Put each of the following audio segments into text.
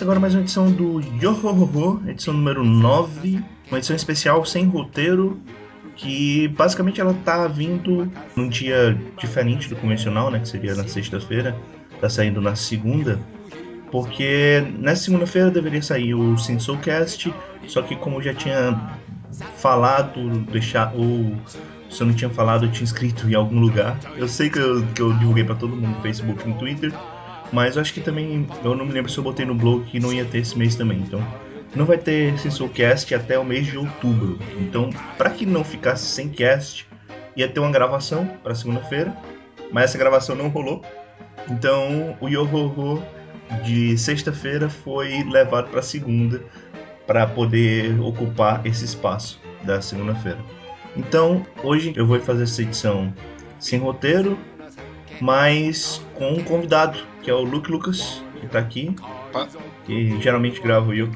começa agora mais uma edição do Yohohoho, edição número 9, uma edição especial sem roteiro, que basicamente ela tá vindo num dia diferente do convencional, né, que seria na sexta-feira, tá saindo na segunda, porque nessa segunda-feira deveria sair o Sensorcast, só que como eu já tinha falado, deixar ou se eu não tinha falado, eu tinha escrito em algum lugar. Eu sei que eu, que eu divulguei para todo mundo no Facebook e no Twitter, mas eu acho que também, eu não me lembro se eu botei no blog que não ia ter esse mês também. Então, não vai ter Sensorcast até o mês de outubro. Então, para que não ficasse sem cast, ia ter uma gravação para segunda-feira, mas essa gravação não rolou. Então, o Yohoho de sexta-feira foi levado para segunda para poder ocupar esse espaço da segunda-feira. Então, hoje eu vou fazer essa edição sem roteiro, mas com um convidado, que é o Luke Lucas, que está aqui, que geralmente grava o Yo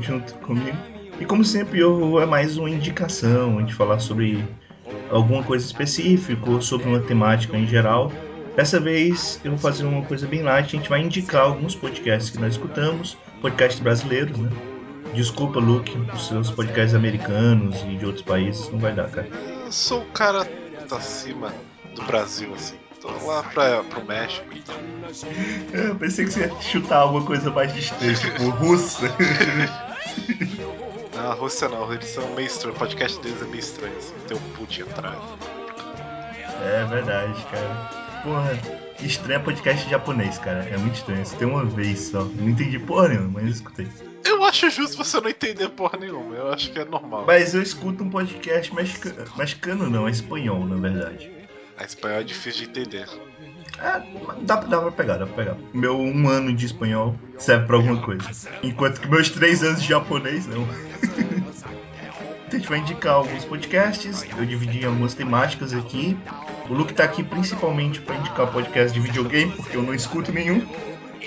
junto comigo. E como sempre, eu é mais uma indicação, a gente falar sobre alguma coisa específica ou sobre uma temática em geral. Dessa vez eu vou fazer uma coisa bem light, a gente vai indicar alguns podcasts que nós escutamos, podcasts brasileiros, né? Desculpa, Luke, os seus podcasts americanos e de outros países não vai dar, cara. Eu sou o cara acima do Brasil, assim tô lá pra, pro México. Então. Eu pensei que você ia chutar alguma coisa mais distante, tipo Rússia. Não, a Rússia não, eles são meio estranhos. O podcast deles é meio estranho, assim, tem um Putin atrás. É verdade, cara. Porra, estranho é podcast japonês, cara. É muito estranho. Isso tem uma vez só. Não entendi porra nenhuma, mas escutei. Eu acho justo você não entender porra nenhuma. Eu acho que é normal. Mas eu escuto um podcast mexicano, mexicano não, é espanhol, na verdade. A espanhol é difícil de entender. É, dá, dá pra pegar, dá pra pegar. Meu um ano de espanhol serve pra alguma coisa. Enquanto que meus três anos de japonês, não. a gente vai indicar alguns podcasts, eu dividi em algumas temáticas aqui. O Luke tá aqui principalmente para indicar podcast de videogame, porque eu não escuto nenhum.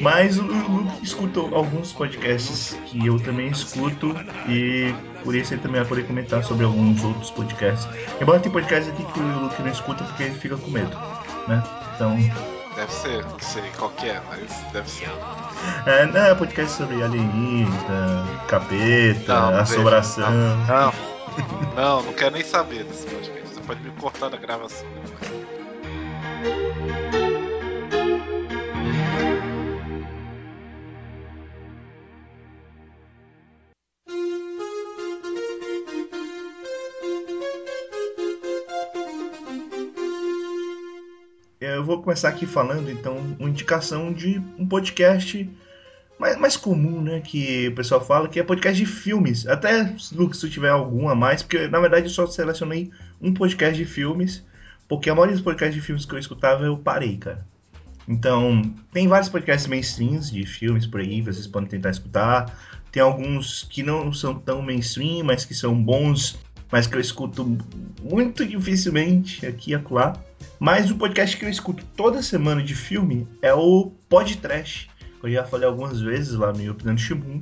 Mas o Luke escuta alguns podcasts que eu também escuto e por isso ele também vai poder comentar sobre alguns outros podcasts. Embora tem podcasts aqui que o Luke não escuta porque ele fica com medo, né? Então. Deve ser, não sei qual que é, mas deve ser. É, não, é podcast sobre alienígena, capeta, não, assombração. Não, não, não, não quero nem saber desse podcast. Você pode me cortar da gravação depois. Vou começar aqui falando, então, uma indicação de um podcast mais, mais comum, né? Que o pessoal fala, que é podcast de filmes. Até, Lucas, se tiver algum a mais, porque na verdade eu só selecionei um podcast de filmes, porque a maioria dos podcasts de filmes que eu escutava eu parei, cara. Então, tem vários podcasts mainstreams de filmes por aí, vocês podem tentar escutar. Tem alguns que não são tão mainstream, mas que são bons, mas que eu escuto muito dificilmente aqui e acolá. Mas o podcast que eu escuto toda semana de filme é o Pod Trash. Eu já falei algumas vezes lá no Opinando Shibun.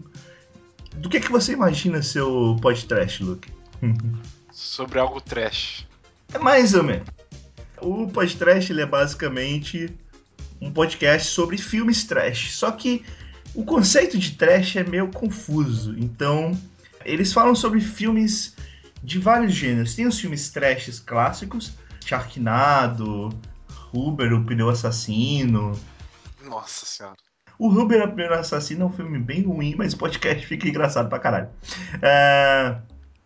Do que, que você imagina seu Pod Trash, Luke? Sobre algo trash. É mais ou menos. O Pod Trash ele é basicamente um podcast sobre filmes trash. Só que o conceito de trash é meio confuso. Então, eles falam sobre filmes de vários gêneros. Tem os filmes trashes clássicos, Sharknado, Uber, o pneu assassino. Nossa senhora. O Uber, o pneu assassino é um filme bem ruim, mas o podcast fica engraçado pra caralho. É...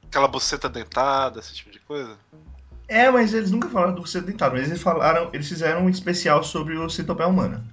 Aquela buceta dentada, esse tipo de coisa? É, mas eles nunca falaram do buceta dentado, mas eles falaram, eles fizeram um especial sobre o centopeia humana.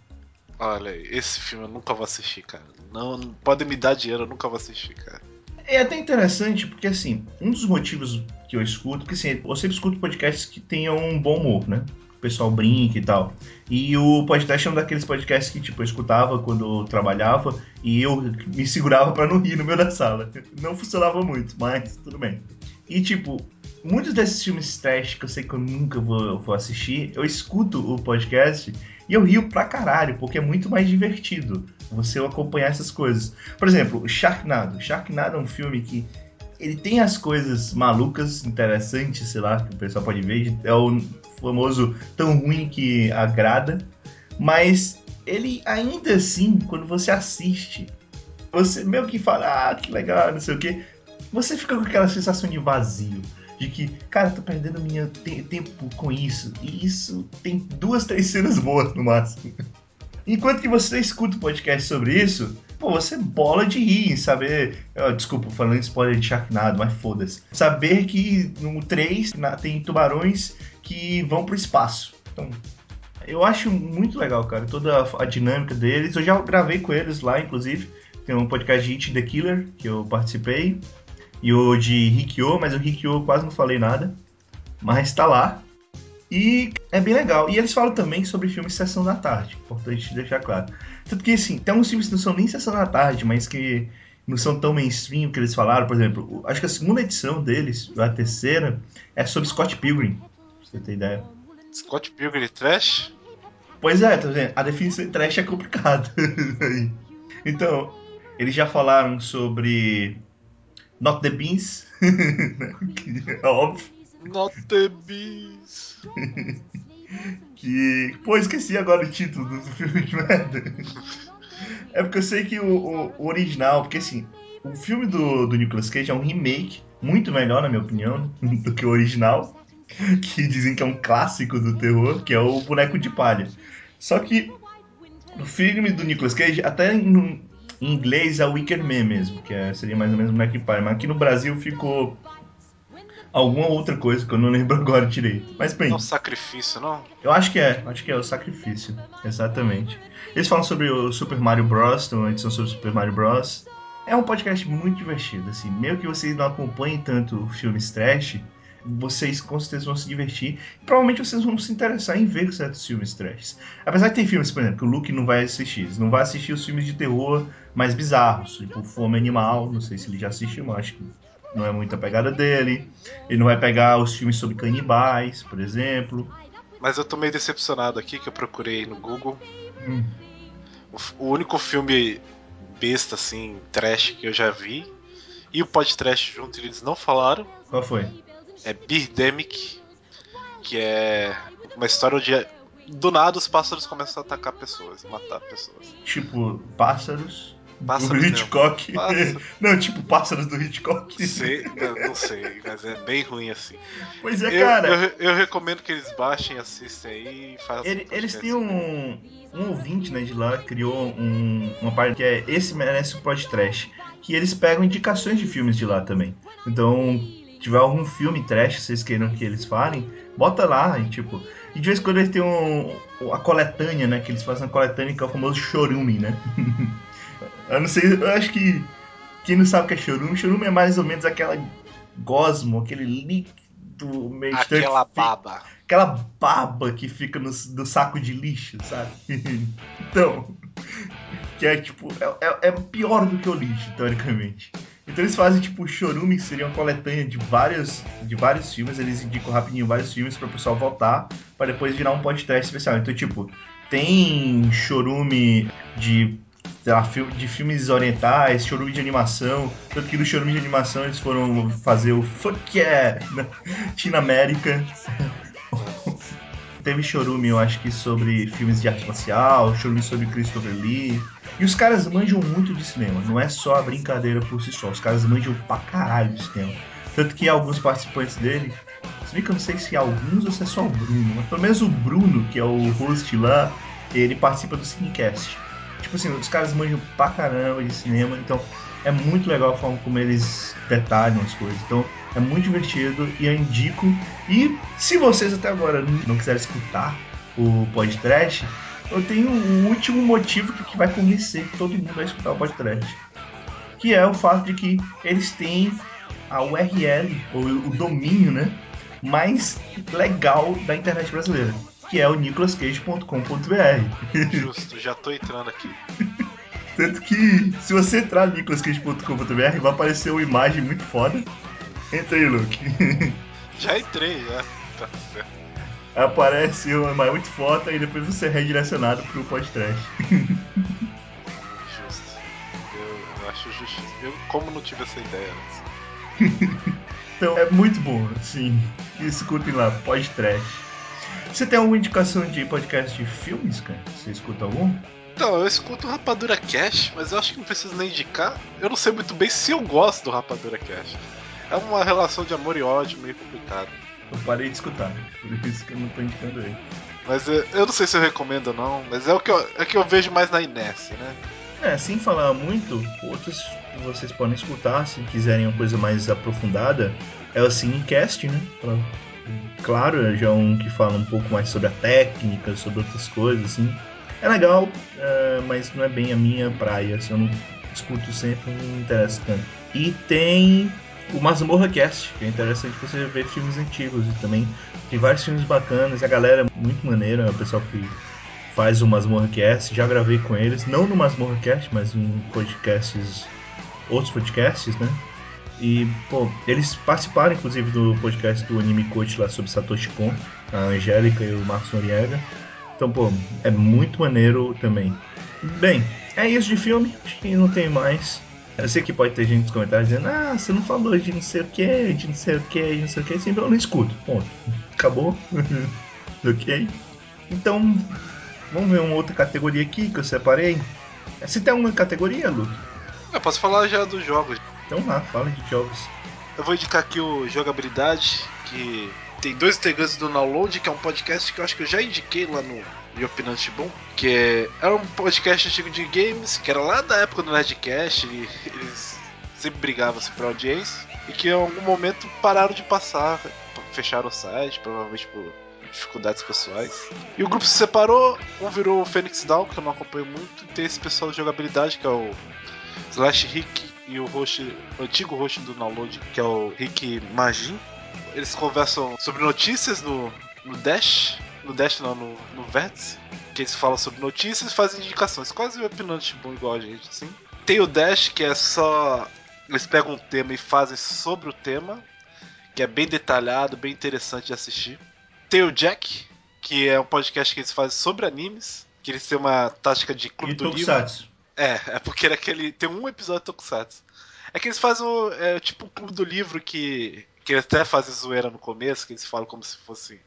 Olha, esse filme eu nunca vou assistir, cara. Não, pode me dar dinheiro, eu nunca vou assistir, cara. É até interessante, porque assim, um dos motivos que eu escuto, porque assim, eu sempre escuto podcasts que tenham um bom humor, né? pessoal brinca e tal. E o podcast é um daqueles podcasts que, tipo, eu escutava quando eu trabalhava e eu me segurava para não rir no meio da sala. Não funcionava muito, mas tudo bem. E, tipo, muitos desses filmes trash que eu sei que eu nunca vou, vou assistir, eu escuto o podcast e eu rio pra caralho, porque é muito mais divertido você acompanhar essas coisas. Por exemplo, Sharknado. Sharknado é um filme que ele tem as coisas malucas, interessantes, sei lá, que o pessoal pode ver. É o famoso tão ruim que agrada. Mas ele ainda assim, quando você assiste, você meio que fala, ah, que legal, não sei o quê. Você fica com aquela sensação de vazio. De que, cara, tô perdendo minha te tempo com isso. E isso tem duas, três cenas boas no máximo. Enquanto que você escuta o podcast sobre isso, pô, você bola de rir em saber. Desculpa, falando spoiler de Sharknado, mas foda-se. Saber que no 3 tem tubarões que vão pro espaço. Então, eu acho muito legal, cara, toda a dinâmica deles. Eu já gravei com eles lá, inclusive. Tem um podcast de Hit the Killer, que eu participei. E o de Rikyo, mas o Rikyo quase não falei nada. Mas tá lá. E é bem legal. E eles falam também sobre filmes Sessão da Tarde. Importante deixar claro. Tanto que, assim, tem uns filmes que não são nem Sessão da Tarde, mas que não são tão mainstream que eles falaram. Por exemplo, acho que a segunda edição deles, a terceira, é sobre Scott Pilgrim. Pra você ter ideia. Scott Pilgrim Trash? Pois é, tá vendo? A definição de trash é complicado. então, eles já falaram sobre Not the Beans. é óbvio. Not the Beans. que. Pô, esqueci agora o título do filme de merda. É porque eu sei que o, o, o, original, porque assim, o filme do, do Nicolas Cage é um remake, muito melhor, na minha opinião, do que o original. Que dizem que é um clássico do terror, que é o Boneco de Palha. Só que no filme do Nicolas Cage, até em, em inglês é o Wicker Man mesmo, que é, seria mais ou menos Boneco de Palha. Mas aqui no Brasil ficou alguma outra coisa que eu não lembro agora direito. Mas bem. É o sacrifício, não? Eu acho que é, acho que é o sacrifício, exatamente. Eles falam sobre o Super Mario Bros, tem uma edição sobre o Super Mario Bros. É um podcast muito divertido, assim, meio que vocês não acompanhem tanto filmes trash, vocês com certeza vão se divertir. E provavelmente vocês vão se interessar em ver certos filmes trash. Apesar de ter filmes, por exemplo, que o Luke não vai assistir. Ele não vai assistir os filmes de terror mais bizarros, tipo Fome Animal, não sei se ele já assistiu, mas acho que não é muito a pegada dele. Ele não vai pegar os filmes sobre canibais, por exemplo. Mas eu tô meio decepcionado aqui que eu procurei no Google. Hum. O, o, único filme besta, assim, trash que eu já vi. E o podcast junto eles não falaram. Qual foi? É Birdemic. Que é uma história onde do nada os pássaros começam a atacar pessoas, matar pessoas. Tipo, pássaros Pássaros do Hitchcock. Não, tipo Pássaros do Hitchcock. Sei, não, não, sei, mas é bem ruim assim. Pois é, cara. Eu, eu, eu recomendo que eles baixem, assistem aí e façam. Ele, eles têm um, um ouvinte, né, de lá, criou um, uma parte que é Esse Merece o Podcast, que eles pegam indicações de filmes de lá também. Então, tiver algum filme trash que vocês queiram que eles falem, bota lá e tipo. E de vez em quando eles têm um, a coletânea, né? Que eles fazem a coletânea que é o famoso chorume, né? Eu não sei, eu acho que quem não sabe o que é chorume, chorume é mais ou menos aquela gosmo, aquele líquido meio Aquela baba. Aquela baba que fica no, no saco de lixo, sabe? então, que é tipo, é, é, é, pior do que o lixo, teoricamente. Então eles fazem tipo chorume, que seria uma coletânea de vários, de vários filmes, eles indicam rapidinho vários filmes para o pessoal votar, para depois virar um podcast especial. Então, tipo, tem chorume de lá, de filmes orientais, chorume de animação. Tanto que no chorume de animação eles foram fazer o Fuck Yeah na Tina América. Teve chorume, eu acho que sobre filmes de arte marcial, chorume sobre Christopher Lee. E os caras manjam muito de cinema, não é só a brincadeira por si só, os caras manjam pra caralho de cinema. Tanto que alguns participantes dele, se bem que eu não sei se alguns ou se é só o Bruno, mas pelo menos o Bruno, que é o host lá, ele participa do Cinecast. Tipo assim, os caras manjam pra caramba de cinema, então é muito legal a forma como eles detalham as coisas. Então é muito divertido e eu indico. E se vocês até agora não quiserem escutar o podcast, eu tenho um último motivo que vai convencer todo mundo a escutar o podcast. Que é o fato de que eles têm a URL, ou o domínio, né? Mais legal da internet brasileira que é o nicolascage.com.br. Justo, já tô entrando aqui. Tanto que, se você entrar no nicolascage.com.br, vai aparecer uma imagem muito foda. Entra aí, Luke. Já entrei, já. Tá certo. Aparece uma imagem muito foda e depois você é redirecionado pro podcast. Justo. Eu, eu acho justo. Eu, como não tive essa ideia antes? então, é muito bom, assim. Escutem lá, podcast. Você tem alguma indicação de podcast de filmes, cara? Você escuta algum? Então, eu escuto o Rapadura Cash, mas eu acho que não preciso nem indicar. Eu não sei muito bem se eu gosto do Rapadura Cash. É uma relação de amor e ódio meio complicada. Eu parei de escutar, por isso que eu não tô indicando ele. Mas eu, eu não sei se eu recomendo ou não, mas é o que eu, é que eu vejo mais na inércia, né? É, sem falar muito, outros que vocês podem escutar se quiserem uma coisa mais aprofundada é o Cinecast, né? Claro, já é um que fala um pouco mais sobre a técnica, sobre outras coisas, assim. É legal, uh, mas não é bem a minha praia, assim, eu não escuto sempre, não me interessa tanto. E tem o Masmorra Cast, que é interessante você ver filmes antigos e também tem vários filmes bacanas, a galera é muito maneira, o pessoal que faz o Masmorra Cast, já gravei com eles, não no Masmorra Cast, mas em podcasts, outros podcasts, né? E, pô, eles participaram inclusive do podcast do Anime Coach lá sobre Satoshi Kon, a Angélica e o Marcos Noriega. Então, pô, é muito maneiro também. Bem, é isso de filme, acho que não tem mais. Eu sei que pode ter gente nos comentários dizendo, ah, você não falou de não sei o que, de não sei o que, de não sei o que, sempre eu não escuto. Ponto. Acabou. ok? Então, vamos ver uma outra categoria aqui que eu separei. Você tem alguma categoria, Luke? Eu posso falar já dos jogos. Então lá, fala de jogos. Eu vou indicar aqui o Jogabilidade, que tem dois integrantes do Download, que é um podcast que eu acho que eu já indiquei lá no e Opinante Bom, que é, era um podcast antigo de games, que era lá da época do Nerdcast, e eles sempre brigavam assim, pra audiência, e que em algum momento pararam de passar, fecharam o site, provavelmente por dificuldades pessoais. E o grupo se separou, um virou o Phoenix Down, que eu não acompanho muito, e tem esse pessoal de jogabilidade, que é o Slash Rick e o host, o antigo host do download, que é o Rick Magin. Eles conversam sobre notícias no, no Dash, no Dash não, no, no Vértice, que eles falam sobre notícias e fazem indicações, quase o opinante bom igual a gente, assim. Tem o Dash, que é só. Eles pegam um tema e fazem sobre o tema, que é bem detalhado, bem interessante de assistir. Tem o Jack, que é um podcast que eles fazem sobre animes, que eles têm uma tática de clube e do Tokusatsu. É, é porque era aquele. Tem um episódio de Tokusatsu. É que eles fazem é, tipo um clube do livro que. Que eles até fazem zoeira no começo, que eles falam como se fossem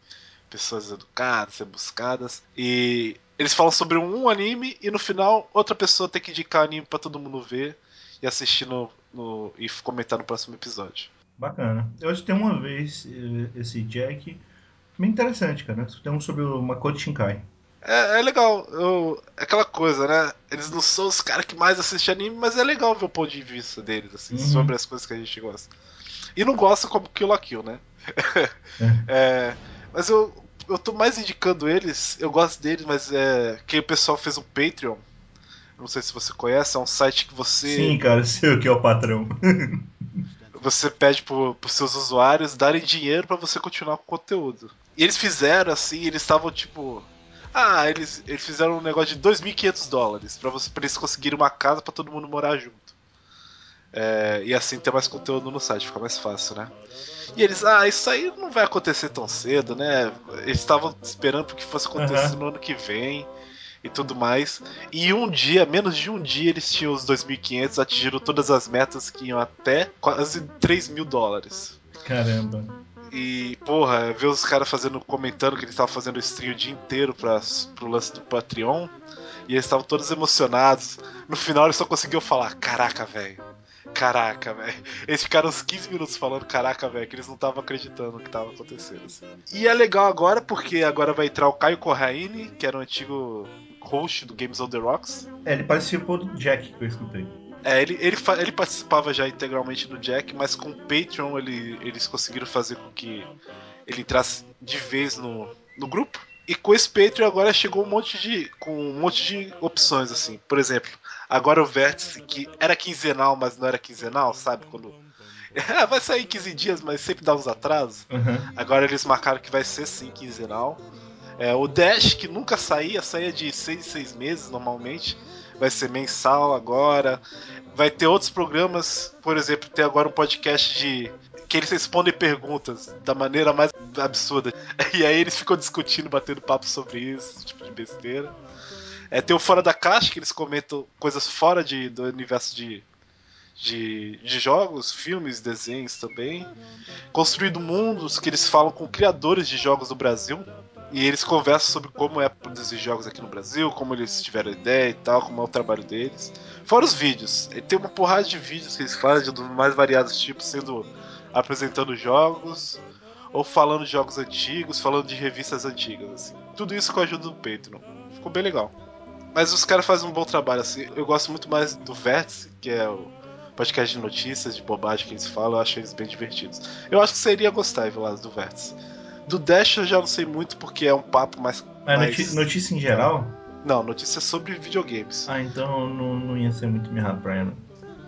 pessoas educadas, buscadas. E eles falam sobre um anime e no final outra pessoa tem que indicar anime para todo mundo ver e assistir no, no, e comentar no próximo episódio. Bacana. Eu acho que tem uma vez esse Jack bem interessante, cara. Tem um sobre o Makoto Shinkai. É, é legal, eu, é aquela coisa, né? Eles não são os caras que mais assistem anime, mas é legal ver o ponto de vista deles, assim, uhum. sobre as coisas que a gente gosta. E não gosta como Kill la Kill, né? é. é mas eu, eu tô mais indicando eles, eu gosto deles, mas é que o pessoal fez um Patreon. Não sei se você conhece, é um site que você. Sim, cara, sei o que é o patrão. você pede pro, pros seus usuários darem dinheiro para você continuar com o conteúdo. E eles fizeram assim, eles estavam tipo. Ah, eles, eles fizeram um negócio de 2.500 dólares pra, você, pra eles conseguirem uma casa para todo mundo morar junto. É, e assim ter mais conteúdo no site, fica mais fácil, né? E eles, ah, isso aí não vai acontecer tão cedo, né? Eles estavam esperando que fosse acontecer uhum. no ano que vem e tudo mais. E um dia, menos de um dia, eles tinham os 2.500, atingiram todas as metas que iam até quase 3 mil dólares. Caramba. E, porra, ver os caras fazendo, comentando que eles estavam fazendo stream o dia inteiro pra, pro lance do Patreon. E eles estavam todos emocionados. No final eles só conseguiram falar: Caraca, velho Caraca, velho. Eles ficaram uns 15 minutos falando caraca, velho, que eles não estavam acreditando no que estava acontecendo. Assim. E é legal agora porque agora vai entrar o Caio Corraine, que era o antigo host do Games on the Rocks. É, ele participou do Jack que eu escutei. É, ele, ele, ele participava já integralmente do Jack, mas com o Patreon ele, eles conseguiram fazer com que ele entrasse de vez no, no grupo. E com esse Patreon agora chegou um monte de. com um monte de opções, assim. Por exemplo, agora o vértice, que era quinzenal, mas não era quinzenal, sabe? Quando. É, vai sair 15 dias, mas sempre dá uns atrasos. Uhum. Agora eles marcaram que vai ser sim quinzenal. É, o Dash, que nunca saía, saía de seis em seis meses normalmente, vai ser mensal agora. Vai ter outros programas, por exemplo, tem agora um podcast de. que eles respondem perguntas da maneira mais absurda. E aí eles ficam discutindo, batendo papo sobre isso, tipo de besteira. É, tem o Fora da Caixa, que eles comentam coisas fora de, do universo de, de, de jogos, filmes, desenhos também. Construído Mundos, que eles falam com criadores de jogos do Brasil. E eles conversam sobre como é produzir jogos aqui no Brasil, como eles tiveram ideia e tal, como é o trabalho deles. Fora os vídeos. Tem uma porrada de vídeos que eles fazem de mais variados tipos, sendo apresentando jogos, ou falando de jogos antigos, falando de revistas antigas. Assim. Tudo isso com a ajuda do Patreon. Ficou bem legal. Mas os caras fazem um bom trabalho, assim. Eu gosto muito mais do Vértice, que é o podcast de notícias, de bobagem que eles falam, eu acho eles bem divertidos. Eu acho que seria gostar, Vilas, do Vértice. Do Dash eu já não sei muito, porque é um papo mais. É mais... Notícia, em geral? Não, notícia sobre videogames. Ah, então não, não ia ser muito minha praia,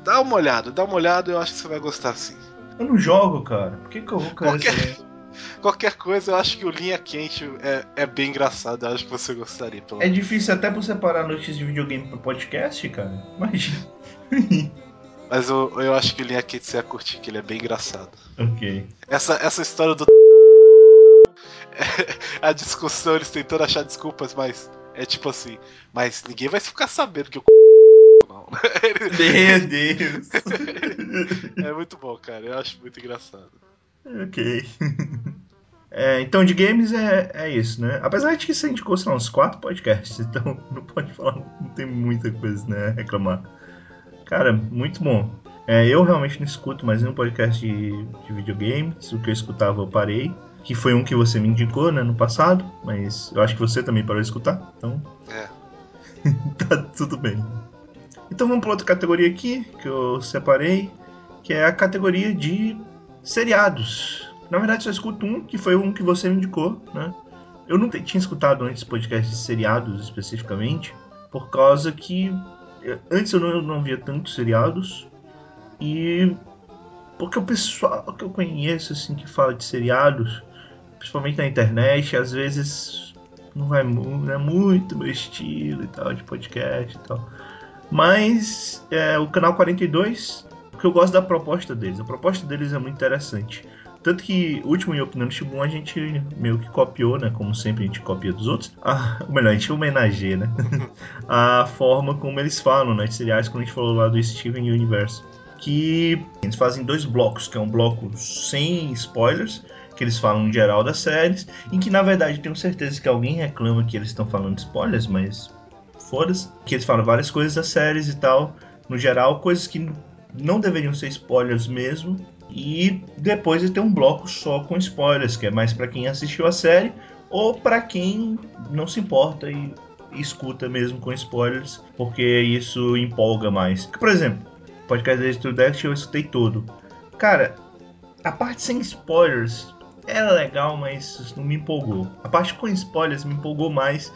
Dá uma olhada, dá uma olhada, eu acho que você vai gostar sim. Eu não jogo, cara. Por que, que eu vou Qualquer... Qualquer coisa, eu acho que o Linha Quente é, é bem engraçado. Eu acho que você gostaria. Pelo É difícil até pra separar notícias de videogame pro podcast, cara. Imagina. Mas eu, eu acho que o Linha Quente você ia curtir, que ele é bem engraçado. ok. Essa, essa história do. a discussão, eles tentando achar desculpas, mas é tipo assim. Mas ninguém vai ficar sabendo que eu. Não. Meu Deus. é muito bom, cara. Eu acho muito engraçado. ok. É, então, de games é, é isso, né? Apesar de que você indicou, sei lá, uns quatro podcasts, então não pode falar, não tem muita coisa, né? Reclamar. Cara, muito bom. É, eu realmente não escuto mais nenhum podcast de, de videogames. O que eu escutava eu parei. Que foi um que você me indicou, né, no passado. Mas eu acho que você também parou de escutar. Então, É. tá tudo bem. Então vamos para outra categoria aqui que eu separei, que é a categoria de seriados. Na verdade, só escuto um, que foi um que você me indicou, né? Eu não tinha escutado antes podcast de seriados especificamente, por causa que eh, antes eu não, não via tantos seriados e porque o pessoal que eu conheço assim que fala de seriados, principalmente na internet, às vezes não vai mu- não é muito meu estilo e tal de podcast e tal. Mas é, o canal 42, porque eu gosto da proposta deles. A proposta deles é muito interessante. Tanto que o último Yopinando Shibun a gente meio que copiou, né? Como sempre a gente copia dos outros. Ah, ou melhor, a gente homenageia, né? a forma como eles falam, né? De seriais, quando a gente falou lá do Steven Universe. Que eles fazem dois blocos, que é um bloco sem spoilers, que eles falam geral das séries, em que na verdade tenho certeza que alguém reclama que eles estão falando spoilers, mas foda-se. Que eles falam várias coisas das séries e tal, no geral, coisas que não deveriam ser spoilers mesmo. E depois tem um bloco só com spoilers, que é mais para quem assistiu a série ou para quem não se importa e escuta mesmo com spoilers, porque isso empolga mais. Por exemplo, podcast da Studio Deck eu escutei todo. Cara, a parte sem spoilers era legal, mas não me empolgou. A parte com spoilers me empolgou mais.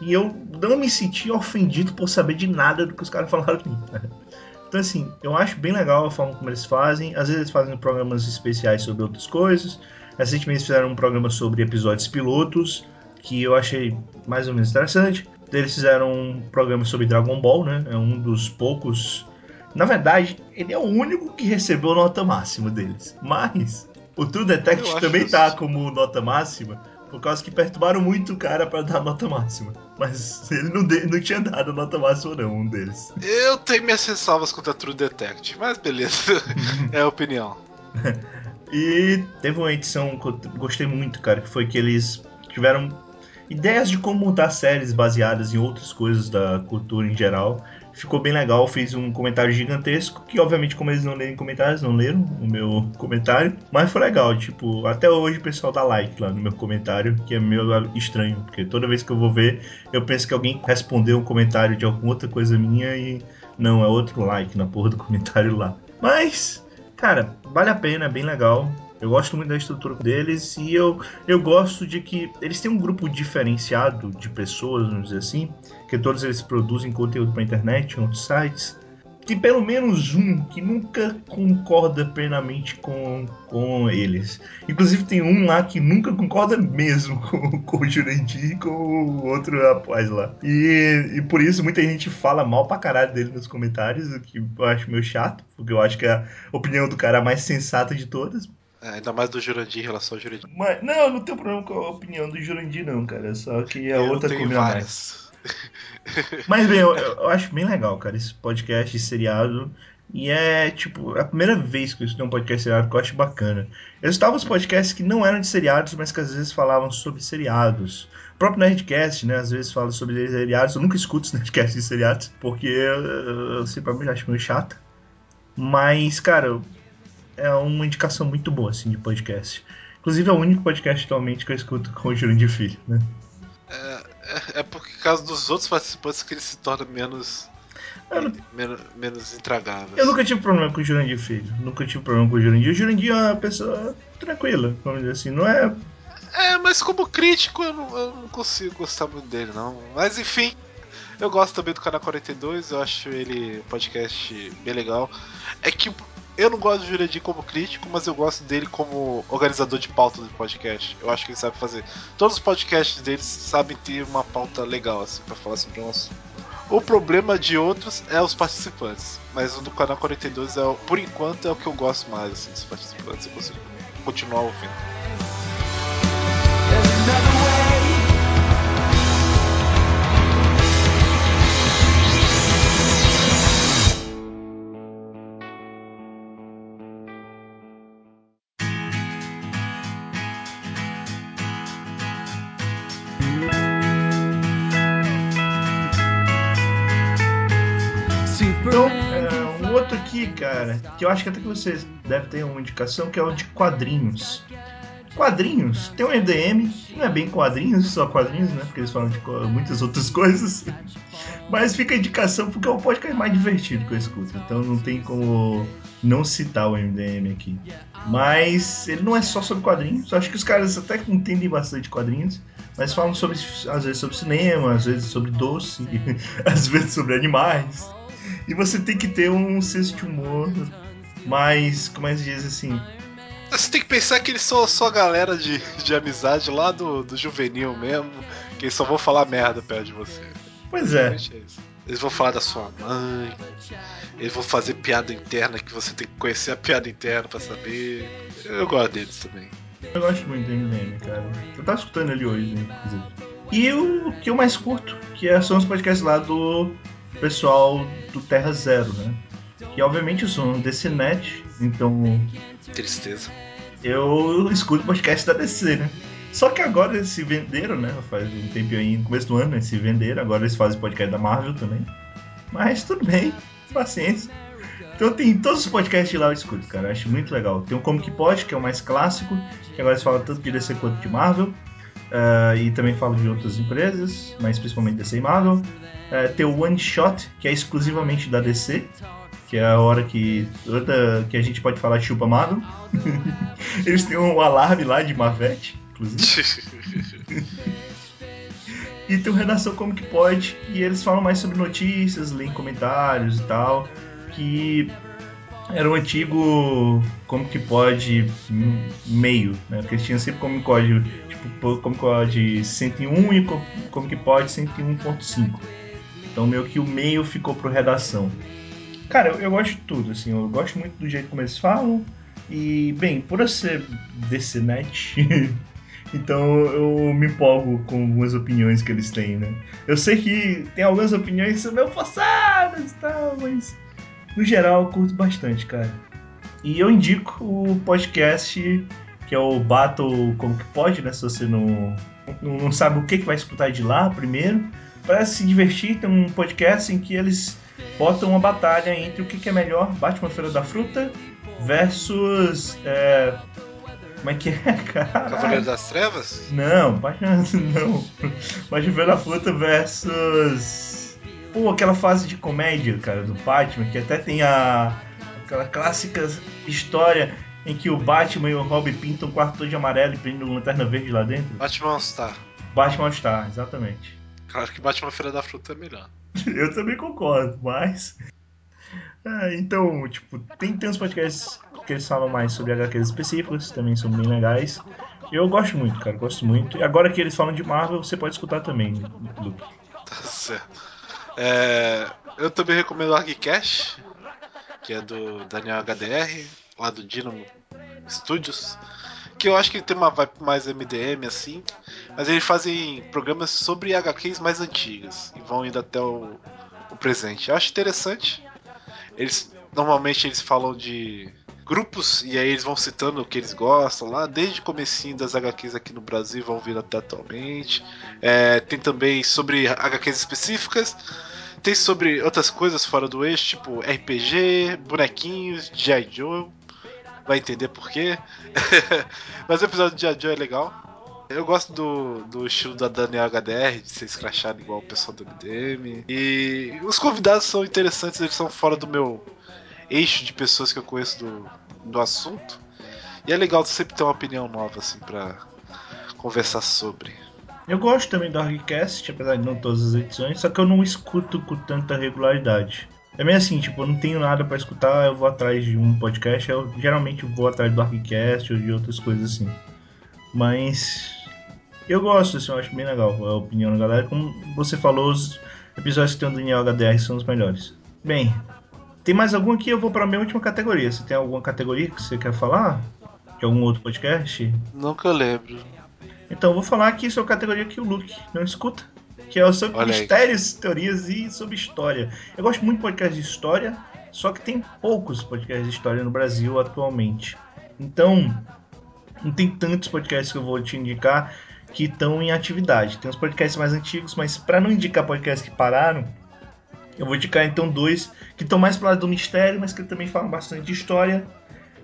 E eu não me senti ofendido por saber de nada do que os caras falaram. Então, assim, eu acho bem legal a forma como eles fazem. Às vezes eles fazem programas especiais sobre outras coisas. Recentemente eles fizeram um programa sobre episódios pilotos, que eu achei mais ou menos interessante. Eles fizeram um programa sobre Dragon Ball, né? É um dos poucos. Na verdade, ele é o único que recebeu nota máxima deles. Mas o True Eu Detect acho também isso. tá como nota máxima, por causa que perturbaram muito o cara para dar nota máxima. Mas ele não, de- não tinha dado nota máxima, não, um deles. Eu tenho minhas ressalvas contra True Detect, mas beleza. é a opinião. E teve uma edição que eu gostei muito, cara, que foi que eles tiveram ideias de como montar séries baseadas em outras coisas da cultura em geral. Ficou bem legal, fiz um comentário gigantesco, que obviamente como eles não leem comentários, não leram o meu comentário, mas foi legal, tipo, até hoje o pessoal dá like lá no meu comentário, que é meio estranho, porque toda vez que eu vou ver, eu penso que alguém respondeu um comentário de alguma outra coisa minha e não, é outro like na porra do comentário lá. Mas, cara, vale a pena, é bem legal. Eu gosto muito da estrutura deles e eu, eu gosto de que eles têm um grupo diferenciado de pessoas, vamos dizer assim, que todos eles produzem conteúdo para internet, outros sites. tem pelo menos um que nunca concorda plenamente com, com eles. Inclusive tem um lá que nunca concorda mesmo com, com o Jurandir e com o outro rapaz lá. E, e por isso muita gente fala mal pra caralho dele nos comentários, o que eu acho meio chato, porque eu acho que a opinião do cara é a mais sensata de todas. É, ainda mais do Jurandir em relação ao Jurandir. Mas, não, eu não tenho problema com a opinião do Jurandir, não, cara. Só que a Eu outra combina várias. mais. Mas bem, eu, eu acho bem legal, cara, esse podcast de seriado. E é, tipo, a primeira vez que eu escutei um podcast seriado que eu acho bacana. Eu estava os podcasts que não eram de seriados, mas que às vezes falavam sobre seriados. O próprio Nerdcast, né, às vezes fala sobre seriados. Eu nunca escuto os Nerdcasts de seriados, porque eu, eu simplesmente acho meio chato. Mas, cara, é uma indicação muito boa, assim, de podcast. Inclusive é o único podcast atualmente que eu escuto com o Jurandir Filho, né? É, é, é por causa dos outros participantes que ele se torna menos. Não- menos, menos intragável. Eu nunca tive problema com o Jurandir Filho. Nunca tive problema com o Jurandir. O Jurandir é uma pessoa tranquila, vamos dizer assim. Não é. É, mas como crítico eu não, eu não consigo gostar muito dele, não. Mas enfim, eu gosto também do Canal 42, eu acho ele um podcast bem legal. É que eu não gosto do Jurandir como crítico, mas eu gosto dele como organizador de pauta do podcast. Eu acho que ele sabe fazer. Todos os podcasts deles sabem ter uma pauta legal, assim, pra falar sobre um assunto. O problema de outros é os participantes. Mas o do canal 42 é, por enquanto, é o que eu gosto mais assim, dos participantes. Eu consigo continuar ouvindo. Cara, que eu acho que até que vocês devem ter uma indicação, que é o de quadrinhos. Quadrinhos, tem um EDM, não é bem quadrinhos, só quadrinhos, né? Porque eles falam de muitas outras coisas. Mas fica a indicação porque é o podcast mais divertido que eu escuto. Então não tem como não citar o MDM aqui. Mas ele não é só sobre quadrinhos. Acho que os caras até entendem bastante quadrinhos. Mas falam sobre, às vezes, sobre cinema, às vezes sobre doce, às vezes sobre animais. E você tem que ter um senso de humor mais, como é que diz assim, Você tem que pensar que eles são só galera de, de amizade lá do, do juvenil mesmo, que eles só vão falar merda perto de você. Pois é. É. Eles vão falar da sua mãe, eles vão fazer piada interna que você tem que conhecer a piada interna pra saber. Eu gosto deles também. Eu gosto muito do MDM, cara. Eu tava escutando ele hoje, inclusive. E o que eu mais curto, que é- são os podcasts lá do pessoal do Terra Zero, né? Que obviamente eu sou um DCNet, então Tristeza. eu escuto podcast da DC, né? Só que agora eles se venderam, né? Faz um tempinho aí, no começo do ano, eles se venderam. Agora eles fazem podcast da Marvel também. Mas tudo bem, paciência. Então tem todos os podcasts lá eu escuto, cara. Eu acho muito legal. Tem o Comic Pod, que é o mais clássico, que agora eles falam tanto de DC quanto de Marvel. Ah, e também falam de outras empresas, mas principalmente DC e Marvel. Ah, tem o One Shot, que é exclusivamente da DC. Que é a hora que, toda, que a gente pode falar chupa Marvel. Eles têm um alarme lá de Mavete, inclusive. E tem o Redação Como Que Pode, e eles falam mais sobre notícias, leem comentários e tal, que era o antigo Como Que Pode hum, meio, né? Porque eles tinham sempre como código, tipo, como código 101 e como, que pode 101.5. Então meio que o meio ficou pro Redação. Cara, eu, eu gosto de tudo, assim, eu gosto muito do jeito como eles falam, e, bem, por eu ser DCNet, então eu me empolgo com algumas opiniões que eles têm, né? Eu sei que tem algumas opiniões que são meio forçadas e tal, mas no geral eu curto bastante, cara. E eu indico o podcast que é o Battle Como Que Pode, né? Se você não, não, não sabe o que, que vai escutar de lá primeiro, para se divertir, tem um podcast em que eles botam uma batalha entre o que, que é melhor, Batman Feira da Fruta versus. É... Como é que é, cara? Cavaleiro das Trevas? Não, Batman não. Batman Feira da Fruta versus. Pô, aquela fase de comédia, cara, do Batman, que até tem a. aquela clássica história em que o Batman e o Robin pintam um quarto todo de amarelo e prendem uma lanterna verde lá dentro. Batman All Star. Batman All Star, exatamente. Claro que Batman Feira da Fruta é melhor. Eu também concordo, mas. Ah, então, tipo, tem, uns podcasts que eles falam mais sobre HQs específicos, também são bem legais. Eu gosto muito, cara, gosto muito. E agora que eles falam de Marvel, você pode escutar também, Luke. Tá certo. É, eu também recomendo o ArgCast, que é do Daniel HDR, lá do Dynamo Studios. Que eu acho que ele tem uma vibe mais MDM assim, mas eles fazem programas sobre HQs mais antigas e vão indo até o, o presente. Eu acho interessante. Eles normalmente eles falam de grupos e aí eles vão citando o que eles gostam lá, desde o comecinho das HQs aqui no Brasil, vão vir até atualmente. É, tem também sobre HQs específicas, tem sobre outras coisas fora do eixo, tipo RPG, bonequinhos, G.I. Joe, vai entender por quê. Mas o episódio de G.I. Joe é legal. Eu gosto do, do estilo da Daniel HDR, de ser escrachado igual o pessoal do MDM. E os convidados são interessantes, eles são fora do meu eixo de pessoas que eu conheço do, do assunto. E é legal sempre ter uma opinião nova, assim, pra conversar sobre. Eu gosto também do Argcast, apesar de não todas as edições, só que eu não escuto com tanta regularidade. É meio assim, tipo, eu não tenho nada para escutar, eu vou atrás de um podcast, eu geralmente vou atrás do Argcast ou de outras coisas assim. Mas eu gosto, assim, eu acho bem legal a opinião da galera. Como você falou, os episódios que tem o Daniel HDR são os melhores. Bem, tem mais algum aqui? Eu vou para a minha última categoria. Você tem alguma categoria que você quer falar? De algum outro podcast? Nunca lembro. Então, eu vou falar aqui sobre a categoria que o Luke não escuta. Que é sobre Olha mistérios, aí. teorias e sobre história. Eu gosto muito de podcast de história, só que tem poucos podcasts de história no Brasil atualmente. Então, não tem tantos podcasts que eu vou te indicar que estão em atividade. Tem os podcasts mais antigos, mas para não indicar podcasts que pararam, eu vou indicar então dois que estão mais pro lado do mistério, mas que também falam bastante de história.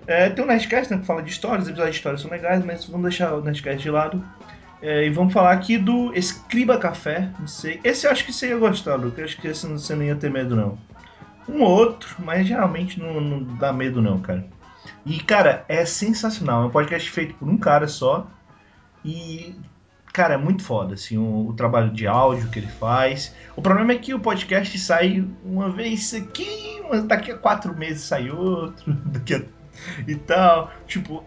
É, tem o Nerdcast né, que fala de história, os episódios de história são legais, mas vamos deixar o Nerdcast de lado. É, e vamos falar aqui do Escriba Café, não sei. Esse eu acho que você ia gostar, Luke. Eu acho que esse você não ia ter medo, não. Um ou outro, mas geralmente não, não dá medo, não, cara. E, cara, é sensacional. É um podcast feito por um cara só. E Cara, é muito foda, assim, o, o, trabalho de áudio que ele faz. O problema é que o podcast sai uma vez aqui, daqui a quatro meses sai outro, daqui a... e tal. Tipo,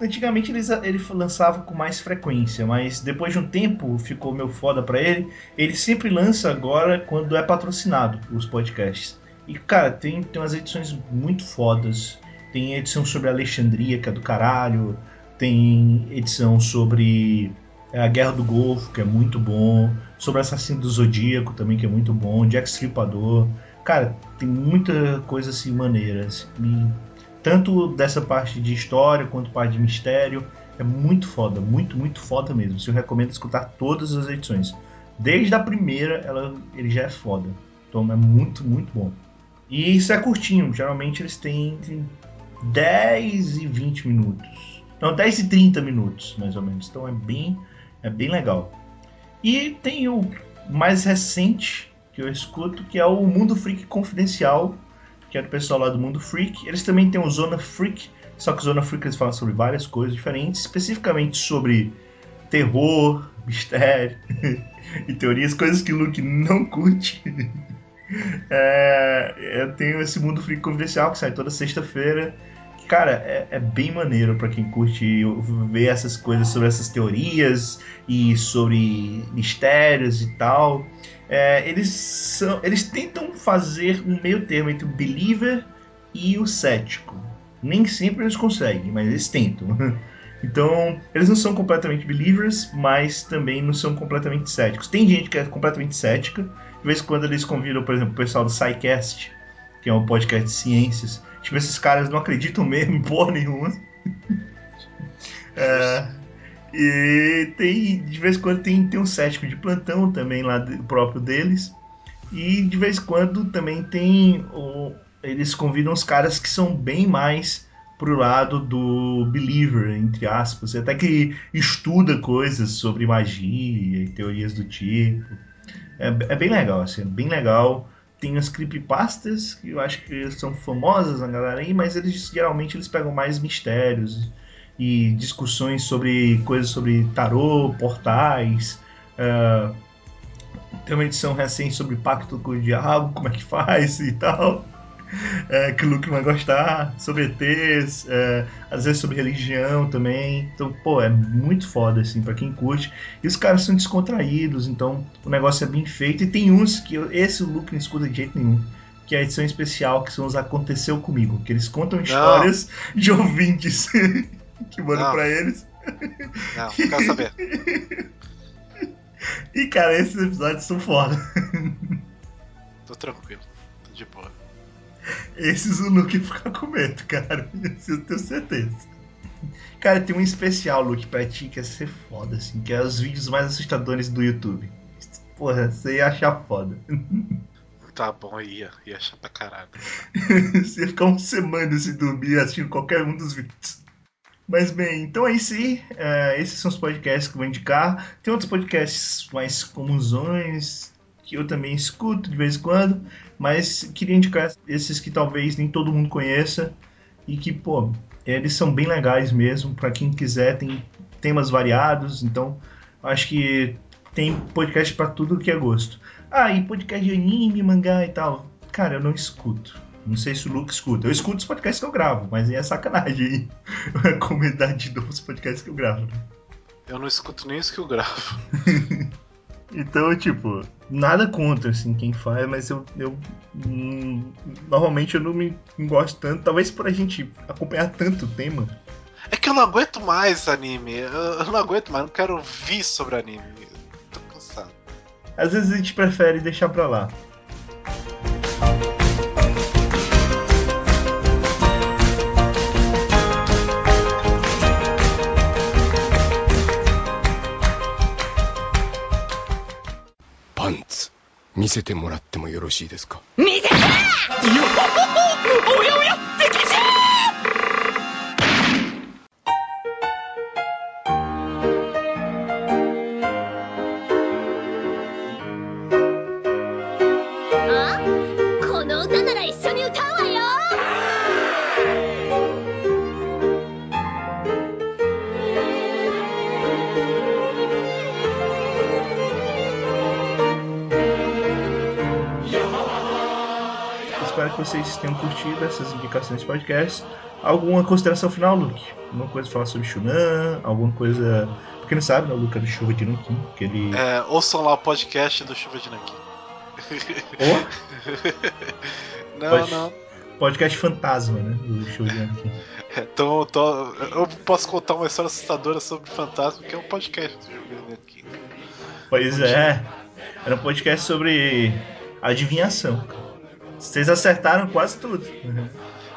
antigamente ele, ele lançava com mais frequência, mas depois de um tempo ficou meio foda pra ele. Ele sempre lança agora quando é patrocinado os podcasts. E, cara, tem, tem umas edições muito fodas. Tem edição sobre Alexandria, que é do caralho. Tem edição sobre a Guerra do Golfo, que é muito bom, sobre Assassino do Zodíaco também, que é muito bom, Jack Stripador. Cara, tem muita coisa assim maneira. Assim, tanto dessa parte de história quanto parte de mistério. É muito foda, muito, muito foda mesmo. Eu recomendo escutar todas as edições. Desde a primeira, ela, ele já é foda. Então é muito, muito bom. E isso é curtinho, geralmente eles têm 10 e 20 minutos. Não, 10 e 30 minutos, mais ou menos. Então é bem, é bem legal. E tem o mais recente que eu escuto, que é o Mundo Freak Confidencial, que é do pessoal lá do Mundo Freak. Eles também têm o Zona Freak, só que Zona Freak eles falam sobre várias coisas diferentes, especificamente sobre terror, mistério e teorias, coisas que o Luke não curte. é, eu tenho esse Mundo Freak Confidencial que sai toda sexta-feira cara, é, é bem maneiro para quem curte ver essas coisas sobre essas teorias e sobre mistérios e tal. É, eles, são, eles tentam fazer um meio termo entre o believer e o cético. Nem sempre eles conseguem, mas eles tentam. Então, eles não são completamente believers, mas também não são completamente céticos. Tem gente que é completamente cética. De vez em quando eles convidam, por exemplo, o pessoal do SciCast, que é um podcast de ciências, Tipo, esses caras não acreditam mesmo em porra nenhuma. é, e tem, de vez em quando tem, tem um cético de plantão também lá do próprio deles. E de vez em quando também tem. O, eles convidam os caras que são bem mais pro lado do believer, entre aspas, até que estuda coisas sobre magia e teorias do tipo. É, é bem legal, assim, é bem legal tem as creepypastas, que eu acho que são famosas na galera aí, mas eles geralmente eles pegam mais mistérios e discussões sobre coisas sobre tarô, portais. Uh, tem uma edição recente sobre pacto com o diabo, como é que faz e tal. É, que o Luke vai gostar, sobre ETs, é, às vezes sobre religião também. Então, pô, é muito foda, assim, pra quem curte. E os caras são descontraídos, então o negócio é bem feito. E tem uns que esse o Luke não escuta de jeito nenhum. Que é a edição especial, que são os Aconteceu Comigo. Que eles contam histórias não. de ouvintes que mandam não. pra eles. Não quero saber. E, cara, esses episódios são foda. Tô tranquilo, tô de boa. Esses o Luke fica com medo, cara. Isso eu tenho certeza. Cara, tem um especial, Luke, pra ti que ia ser foda, assim, que é os vídeos mais assustadores do YouTube. Porra, você ia achar foda. Tá bom, ia, ia achar pra caralho. você ia ficar uma semana sem dormir assistindo qualquer um dos vídeos. Mas bem, então é isso aí. Uh, esses são os podcasts que eu vou indicar. Tem outros podcasts mais comusões que eu também escuto de vez em quando, mas queria indicar esses que talvez nem todo mundo conheça e que, pô, eles são bem legais mesmo. Para quem quiser, tem temas variados, então acho que tem podcast para tudo que é gosto. Ah, e podcast de anime, mangá e tal. Cara, eu não escuto. Não sei se o Luke escuta. Eu escuto os podcasts que eu gravo, mas é sacanagem aí. A comunidade de novos podcasts que eu gravo. Né? Eu não escuto nem os que eu gravo. então, tipo, nada contra, assim, quem faz, mas eu, eu hum, normalmente eu não me gosto tanto. Talvez por a gente acompanhar tanto o tema. É que eu não aguento mais anime. Eu não aguento mais, não quero ouvir sobre anime. Tô cansado. Às vezes a gente prefere deixar pra lá. 見せてもらってもよろしいですか？見せて！よおやおや que vocês tenham curtido essas indicações de podcast. Alguma consideração final, Luke? Alguma coisa falar sobre Shunan? Alguma coisa. Porque não sabe, né? O Luke é do Chuva de Nankin. Que ele... É, ouçam lá o podcast do Chuva de Nankin. Oh? não, Pod... não. Podcast fantasma, né? Do Chuva de Nankin. Então, tô... eu posso contar uma história assustadora sobre fantasma, que é um podcast do Chuva de Nankin. Pois é. Era um podcast sobre adivinhação. Vocês acertaram quase tudo.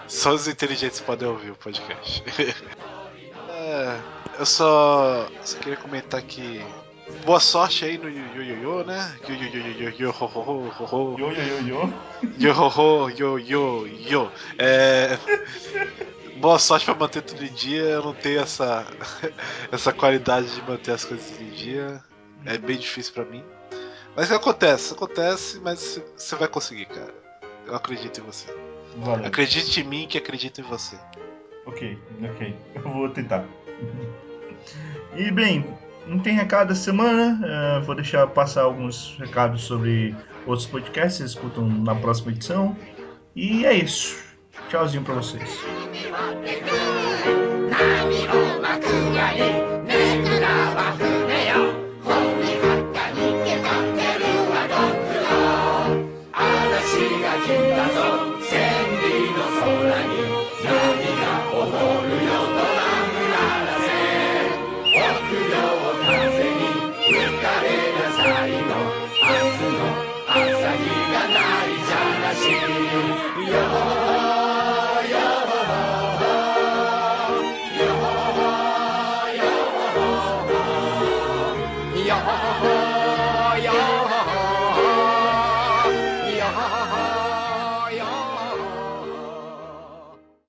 Só os inteligentes podem ouvir o podcast. é, eu só, só queria comentar que boa sorte aí no yo yo yo, né? Yo yo yo yo yo ho ho ho ho ho. Yo yo yo yo. Yo ho ho yo yo yo. É boa sorte para manter tudo em dia. Eu não tenho essa essa qualidade de manter as coisas em dia. É bem difícil para mim. Mas acontece, acontece, mas você vai conseguir, cara. Eu acredito em você. Valeu. Acredite em mim que acredito em você. Ok, ok. Eu vou tentar. E bem, não tem recado essa semana. Uh, vou deixar passar alguns recados sobre outros podcasts. Vocês escutam na próxima edição. E é isso. Tchauzinho pra vocês. だぞ千里の空に波が